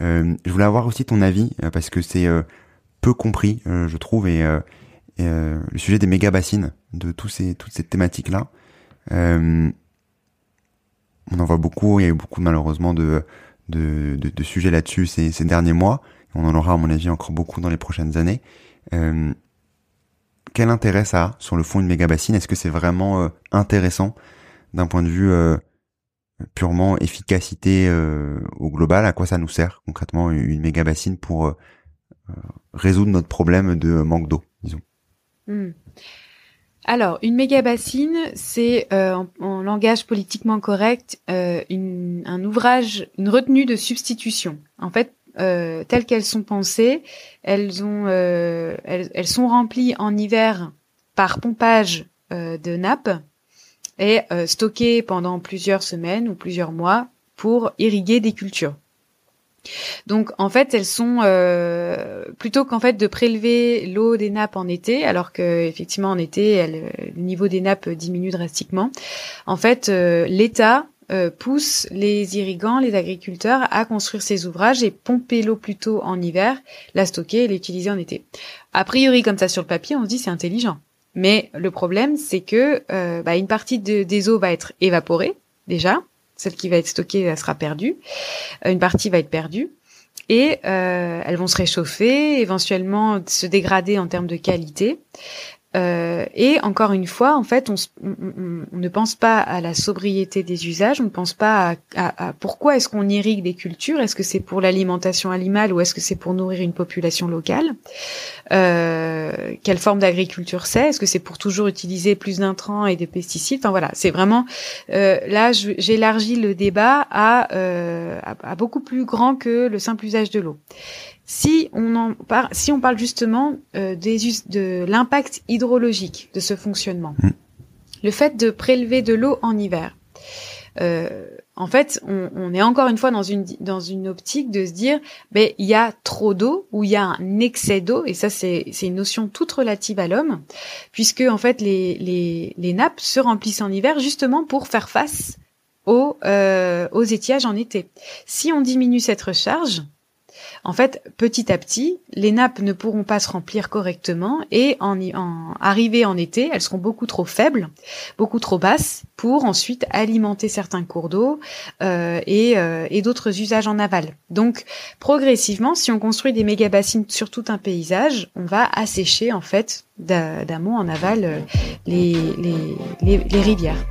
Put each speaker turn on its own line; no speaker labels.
Euh, je voulais avoir aussi ton avis euh, parce que c'est euh, peu compris, je trouve, et, le sujet des méga bassines, de tous ces, toutes ces thématiques là. on en voit beaucoup, il y a eu beaucoup malheureusement de, de, de, de sujets là-dessus ces, ces, derniers mois. On en aura à mon avis encore beaucoup dans les prochaines années. quel intérêt ça a sur le fond une méga bassine? Est-ce que c'est vraiment intéressant d'un point de vue purement efficacité euh, au global, à quoi ça nous sert concrètement une méga bassine pour euh, euh, résoudre notre problème de manque d'eau, disons.
Hmm. Alors, une méga bassine, c'est en, langage politiquement correct une, un ouvrage, une retenue de substitution. En fait, telles qu'elles sont pensées, elles ont, elles, elles, sont remplies en hiver par pompage de nappes et euh, stockées pendant plusieurs semaines ou plusieurs mois pour irriguer des cultures. Donc en fait, elles sont euh, plutôt qu'en fait de prélever l'eau des nappes en été, alors que effectivement en été, le niveau des nappes diminue drastiquement. En fait, euh, l'État euh, pousse les irrigants, les agriculteurs à construire ces ouvrages et pomper l'eau plutôt en hiver, la stocker et l'utiliser en été. A priori, comme ça sur le papier, on se dit c'est intelligent. Mais le problème, c'est que euh, bah, une partie des eaux va être évaporée déjà, celle qui va être stockée elle sera perdue, euh, une partie va être perdue. Et euh, elles vont se réchauffer, éventuellement se dégrader en termes de qualité. Euh, et encore une fois, en fait, on, ne pense pas à la sobriété des usages, on ne pense pas à, pourquoi est-ce qu'on irrigue des cultures, est-ce que c'est pour l'alimentation animale ou est-ce que c'est pour nourrir une population locale? Euh, Quelle forme d'agriculture c'est? Est-ce que c'est pour toujours utiliser plus d'intrants et de pesticides? Enfin voilà, c'est vraiment euh, là, j'élargis le débat à, à beaucoup plus grand que le simple usage de l'eau. Si on en parle, si on parle justement euh, des, de l'impact hydrologique de ce fonctionnement, mm. le fait de prélever de l'eau en hiver, euh, en fait, on, on, est encore une fois dans une dans une optique de se dire, ben il y a trop d'eau ou il y a un excès d'eau, et ça c'est c'est une notion toute relative à l'homme, puisque en fait les, les les nappes se remplissent en hiver justement pour faire face aux euh, aux étiages en été. Si on diminue cette recharge, en fait, petit à petit, les nappes ne pourront pas se remplir correctement et en, en arrivée en été, elles seront beaucoup trop faibles, beaucoup trop basses pour ensuite alimenter certains cours d'eau euh, euh, et, d'autres usages en aval. Donc, progressivement, si on construit des méga bassines sur tout un paysage, on va assécher en fait d'amont en aval euh, les rivières.